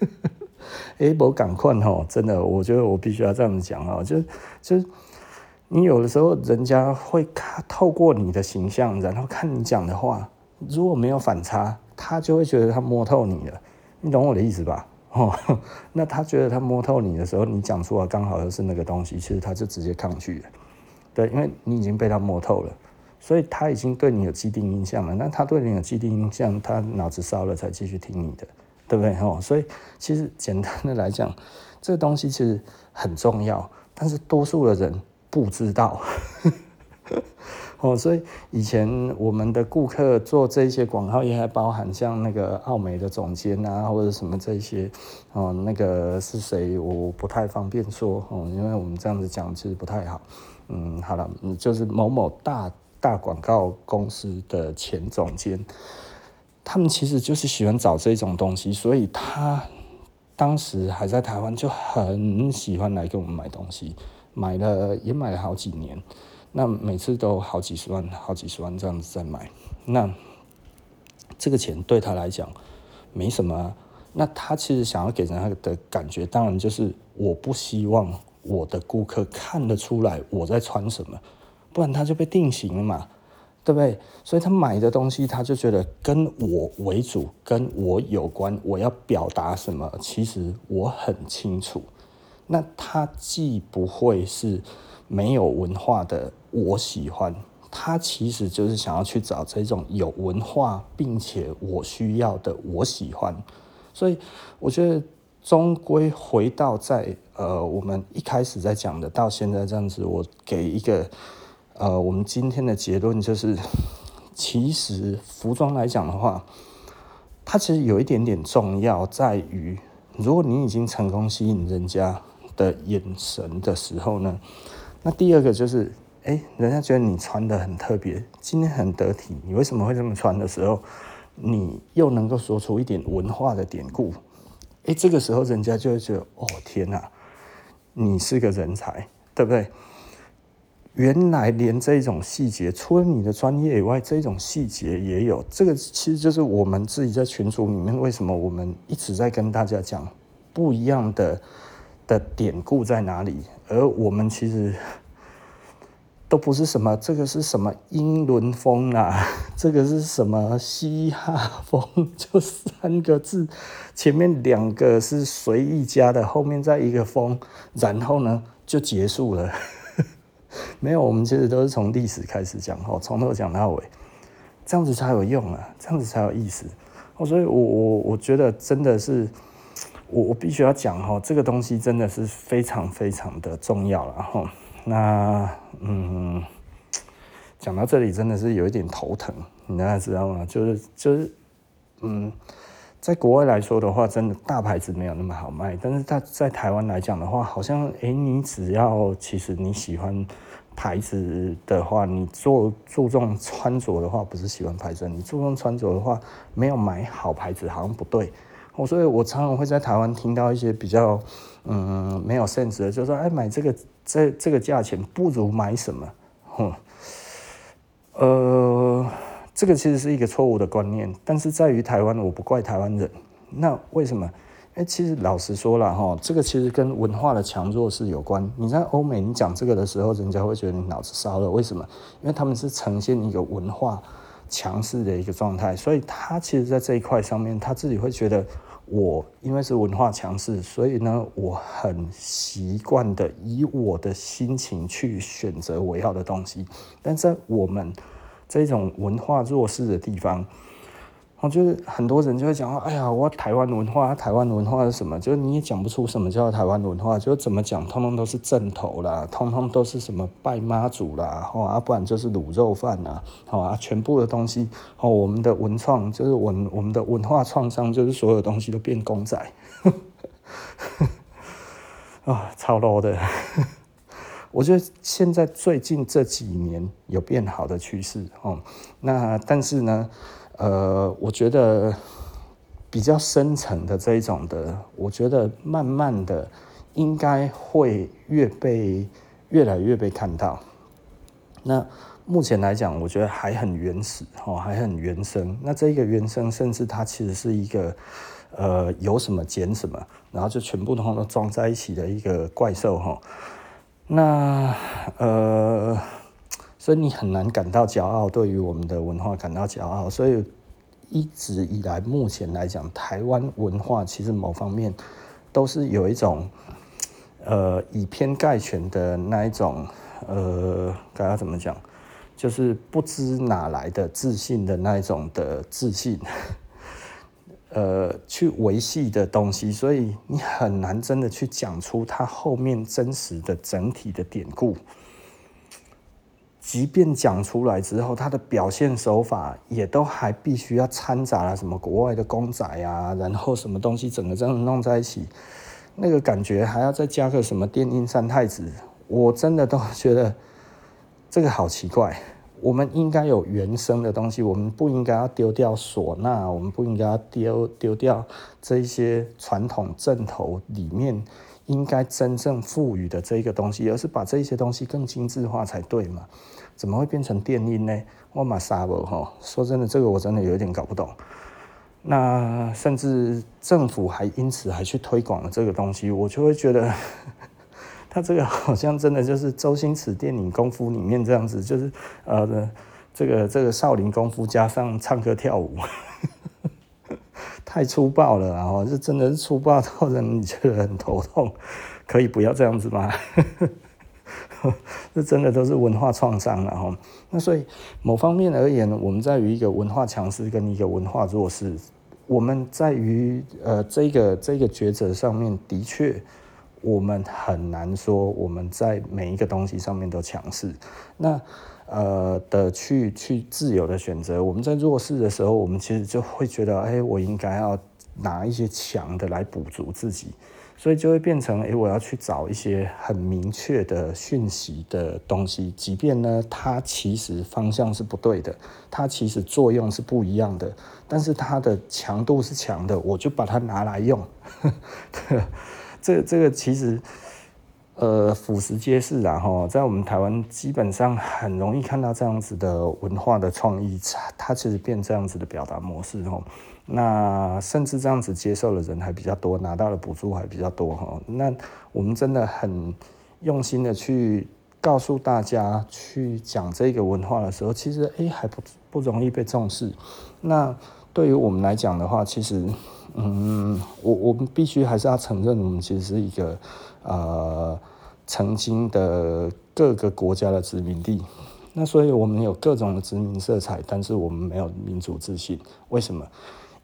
哎，我赶快哦，真的，我觉得我必须要这样子讲哦，就就你有的时候人家会看透过你的形象，然后看你讲的话，如果没有反差，他就会觉得他摸透你了。你懂我的意思吧？哦，那他觉得他摸透你的时候，你讲出来刚好又是那个东西，其实他就直接抗拒了，对，因为你已经被他摸透了，所以他已经对你有既定印象了。那他对你有既定印象，他脑子烧了才继续听你的，对不对？哦，所以其实简单的来讲，这个东西其实很重要，但是多数的人不知道。哦，所以以前我们的顾客做这些广告，也还包含像那个奥美的总监啊，或者什么这些，哦，那个是谁，我不太方便说，哦，因为我们这样子讲其实不太好。嗯，好了，就是某某大大广告公司的前总监，他们其实就是喜欢找这种东西，所以他当时还在台湾就很喜欢来给我们买东西，买了也买了好几年。那每次都好几十万、好几十万这样子在买，那这个钱对他来讲没什么。那他其实想要给人家的感觉，当然就是我不希望我的顾客看得出来我在穿什么，不然他就被定型了嘛，对不对？所以他买的东西，他就觉得跟我为主，跟我有关，我要表达什么，其实我很清楚。那他既不会是。没有文化的我喜欢，他其实就是想要去找这种有文化并且我需要的我喜欢，所以我觉得终归回到在呃我们一开始在讲的到现在这样子，我给一个呃我们今天的结论就是，其实服装来讲的话，它其实有一点点重要在于，如果你已经成功吸引人家的眼神的时候呢，那第二个就是，哎，人家觉得你穿得很特别，今天很得体，你为什么会这么穿的时候，你又能够说出一点文化的典故，哎，这个时候人家就会觉得，哦，天哪，你是个人才，对不对？原来连这种细节，除了你的专业以外，这种细节也有。这个其实就是我们自己在群组里面，为什么我们一直在跟大家讲不一样的。的典故在哪里？而我们其实都不是什么，这个是什么英伦风啊？这个是什么嘻哈风？就三个字，前面两个是随意加的，后面再一个风，然后呢就结束了。没有，我们其实都是从历史开始讲，哦，从头讲到尾，这样子才有用啊，这样子才有意思。哦，所以我我我觉得真的是。我我必须要讲哈，这个东西真的是非常非常的重要了哈。那嗯，讲到这里真的是有一点头疼，你大家知道吗？就是就是嗯，在国外来说的话，真的大牌子没有那么好卖。但是在在台湾来讲的话，好像诶，你只要其实你喜欢牌子的话，你做注重穿着的话，不是喜欢牌子，你注重穿着的话，没有买好牌子好像不对。我所以，我常常会在台湾听到一些比较嗯没有 sense 的，就是说，哎，买这个这这个价钱不如买什么，哼，呃。这个其实是一个错误的观念，但是在于台湾，我不怪台湾人。那为什么？哎，其实老实说了哈，这个其实跟文化的强弱是有关。你在欧美，你讲这个的时候，人家会觉得你脑子烧了。为什么？因为他们是呈现一个文化强势的一个状态，所以他其实在这一块上面，他自己会觉得我因为是文化强势，所以呢，我很习惯的以我的心情去选择我要的东西。但在我们这种文化弱势的地方，我觉得很多人就会讲，哎呀，我台湾文化，台湾文化是什么？就是你也讲不出什么叫台湾文化，就怎么讲，通通都是正头啦，通通都是什么拜妈祖啦，哦，啊，不然就是卤肉饭啦，好啊，全部的东西，哦，我们的文创就是文，我们的文化创伤就是所有东西都变公仔，啊，超 low 的。我觉得现在最近这几年有变好的趋势哦，那但是呢，呃，我觉得比较深层的这一种的，我觉得慢慢的应该会越被越来越被看到。那目前来讲，我觉得还很原始哦，还很原生。那这个原生，甚至它其实是一个呃有什么减什么，然后就全部都都装在一起的一个怪兽哈。那呃，所以你很难感到骄傲，对于我们的文化感到骄傲。所以一直以来，目前来讲，台湾文化其实某方面都是有一种呃以偏概全的那一种呃，该要怎么讲，就是不知哪来的自信的那一种的自信。呃，去维系的东西，所以你很难真的去讲出它后面真实的整体的典故。即便讲出来之后，它的表现手法也都还必须要掺杂了什么国外的公仔啊，然后什么东西整个这样弄在一起，那个感觉还要再加个什么电音三太子，我真的都觉得这个好奇怪。我们应该有原生的东西，我们不应该要丢掉唢呐，我们不应该要丢丢掉这一些传统阵头里面应该真正赋予的这一个东西，而是把这些东西更精致化才对嘛？怎么会变成电音呢？我马沙伯哈，说真的，这个我真的有点搞不懂。那甚至政府还因此还去推广了这个东西，我就会觉得。他这个好像真的就是周星驰电影功夫里面这样子，就是呃，这个这个少林功夫加上唱歌跳舞，太粗暴了，然后这真的是粗暴到让你觉得很头痛，可以不要这样子吗？这真的都是文化创伤了哈。那所以某方面而言，我们在于一个文化强势跟一个文化弱势，我们在于呃这个这个抉择上面的确。我们很难说我们在每一个东西上面都强势，那呃的去去自由的选择。我们在弱势的时候，我们其实就会觉得，哎，我应该要拿一些强的来补足自己，所以就会变成，哎，我要去找一些很明确的讯息的东西，即便呢它其实方向是不对的，它其实作用是不一样的，但是它的强度是强的，我就把它拿来用。这、这个其实，呃，俯拾皆是啊，哈，在我们台湾基本上很容易看到这样子的文化的创意，它其实变这样子的表达模式，哈，那甚至这样子接受的人还比较多，拿到的补助还比较多，哈，那我们真的很用心的去告诉大家，去讲这个文化的时候，其实哎还不不容易被重视。那对于我们来讲的话，其实。嗯，我我们必须还是要承认，我们其实是一个呃曾经的各个国家的殖民地。那所以我们有各种的殖民色彩，但是我们没有民族自信。为什么？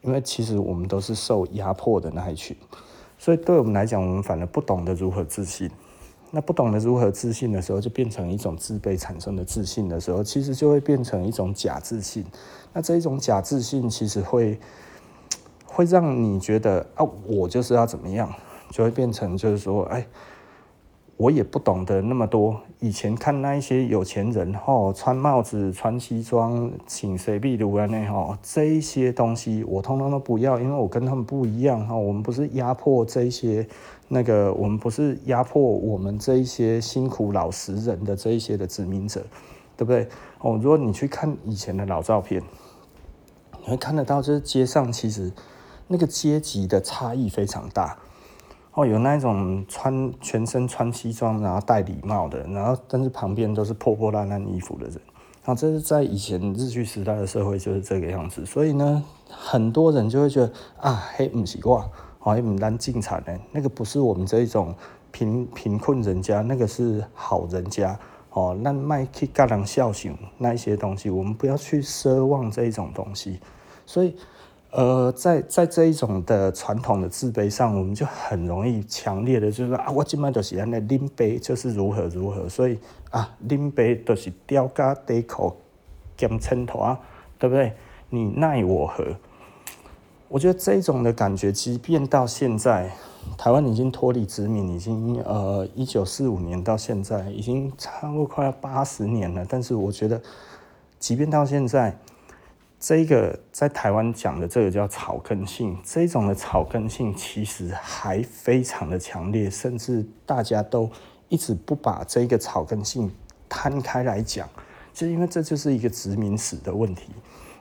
因为其实我们都是受压迫的那一群。所以对我们来讲，我们反而不懂得如何自信。那不懂得如何自信的时候，就变成一种自卑产生的自信的时候，其实就会变成一种假自信。那这一种假自信，其实会。会让你觉得啊，我就是要怎么样，就会变成就是说，哎。我也不懂得那么多。以前看那一些有钱人吼，穿帽子、穿西装，请谁秘鲁啊那吼，这一些东西我通通都不要，因为我跟他们不一样哈。我们不是压迫这些那个，我们不是压迫我们这一些辛苦老实人的这一些的殖民者，对不对？哦，如果你去看以前的老照片，你会看得到，就是街上其实那个阶级的差异非常大。哦，有那种穿全身穿西装，然后戴礼帽的，然后但是旁边都是破破烂烂衣服的人，然后这是在以前日据时代的社会就是这个样子，所以呢，很多人就会觉得啊，黑不习惯，好像蛮难进产的，那个不是我们这一种贫贫困人家，那个是好人家，哦，那卖去干人孝顺那一些东西，我们不要去奢望这一种东西，所以。呃，在在这一种的传统的自卑上，我们就很容易强烈的，就是说啊，我今麦就是安尼拎杯，就是如何如何，所以啊，拎杯都是吊嘎底裤兼衬托啊，对不对？你奈我何？我觉得这种的感觉，即便到现在，台湾已经脱离殖民，已经呃一九四五年到现在，已经差不多快要八十年了。但是我觉得，即便到现在。这个在台湾讲的这个叫草根性，这种的草根性其实还非常的强烈，甚至大家都一直不把这个草根性摊开来讲，就因为这就是一个殖民史的问题。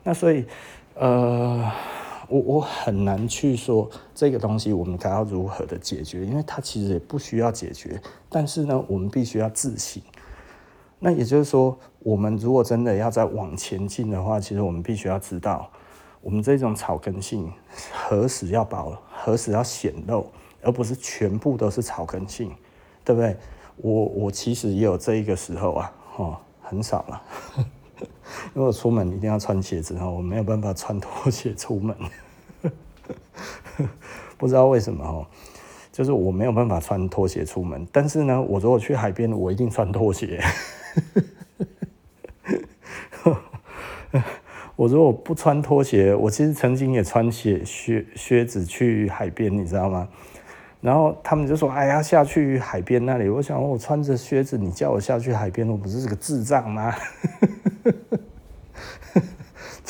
那所以，呃，我我很难去说这个东西我们该要如何的解决，因为它其实也不需要解决，但是呢，我们必须要自省。那也就是说，我们如果真的要再往前进的话，其实我们必须要知道，我们这种草根性何时要保，何时要显露，而不是全部都是草根性，对不对？我我其实也有这一个时候啊，哦，很少了，因为我出门一定要穿鞋子哈，我没有办法穿拖鞋出门，不知道为什么哦。就是我没有办法穿拖鞋出门，但是呢，我如果去海边，我一定穿拖鞋。我如果不穿拖鞋，我其实曾经也穿鞋靴靴子去海边，你知道吗？然后他们就说：“哎呀，下去海边那里。”我想，我穿着靴子，你叫我下去海边，我不是个智障吗？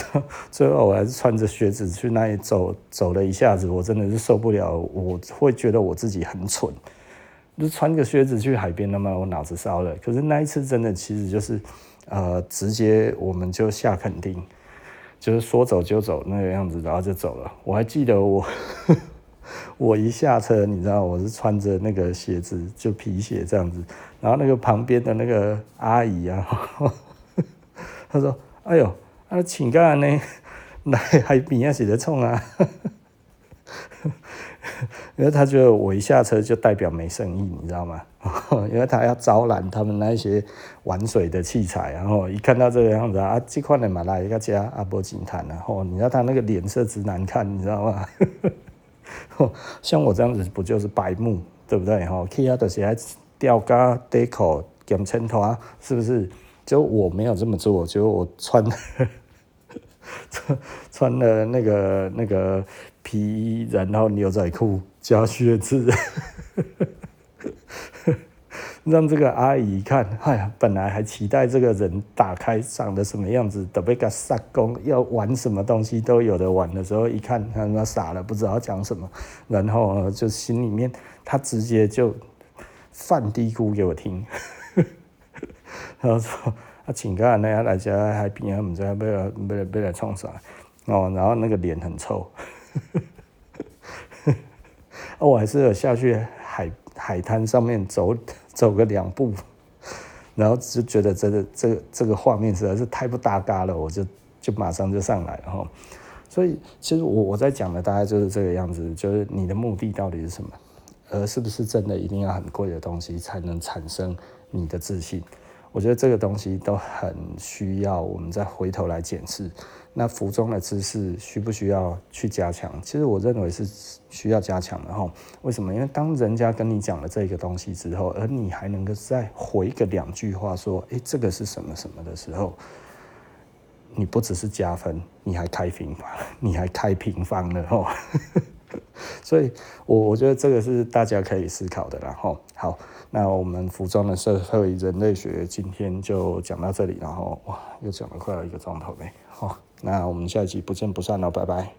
最后我还是穿着靴子去那里走，走了一下子，我真的是受不了，我会觉得我自己很蠢，就穿个靴子去海边，那么我脑子烧了。可是那一次真的其实就是，呃，直接我们就下垦丁，就是说走就走那个样子，然后就走了。我还记得我，我一下车，你知道我是穿着那个鞋子，就皮鞋这样子，然后那个旁边的那个阿姨啊，她说：“哎呦。”啊，请假呢，来海边啊，是在冲啊，因为他觉得我一下车就代表没生意，你知道吗？因为他要招揽他们那些玩水的器材，然后一看到这个样子啊，这块的马来一个家阿波金滩，然后你知道他那个脸色之难看，你知道吗？像我这样子不就是白目，对不对？哈，其他的是还吊嘎底裤兼衬托，是不是？就我没有这么做，就我穿 穿穿了那个那个皮衣，然后牛仔裤加靴子，让这个阿姨看，哎呀，本来还期待这个人打开长得什么样子，准备个杀工，要玩什么东西都有的玩的时候，一看他妈傻了，不知道讲什么，然后就心里面他直接就犯嘀咕给我听。然后说啊，请假那样来家海边啊，唔知要要要来创啥哦，然后那个脸很臭，我还是有下去海海滩上面走走个两步，然后就觉得这个这个这个画面实在是太不搭嘎了，我就就马上就上来了哈。所以其实我我在讲的大概就是这个样子，就是你的目的到底是什么？而是不是真的一定要很贵的东西才能产生你的自信？我觉得这个东西都很需要我们再回头来检视。那服装的知识需不需要去加强？其实我认为是需要加强的哈。为什么？因为当人家跟你讲了这个东西之后，而你还能够再回个两句话说：“诶，这个是什么什么的时候，你不只是加分，你还开平方，你还开平方了吼。所以我我觉得这个是大家可以思考的啦吼。好，那我们服装的社会人类学今天就讲到这里，然后哇，又讲了快要一个钟头嘞。好，那我们下一集不见不散了，拜拜。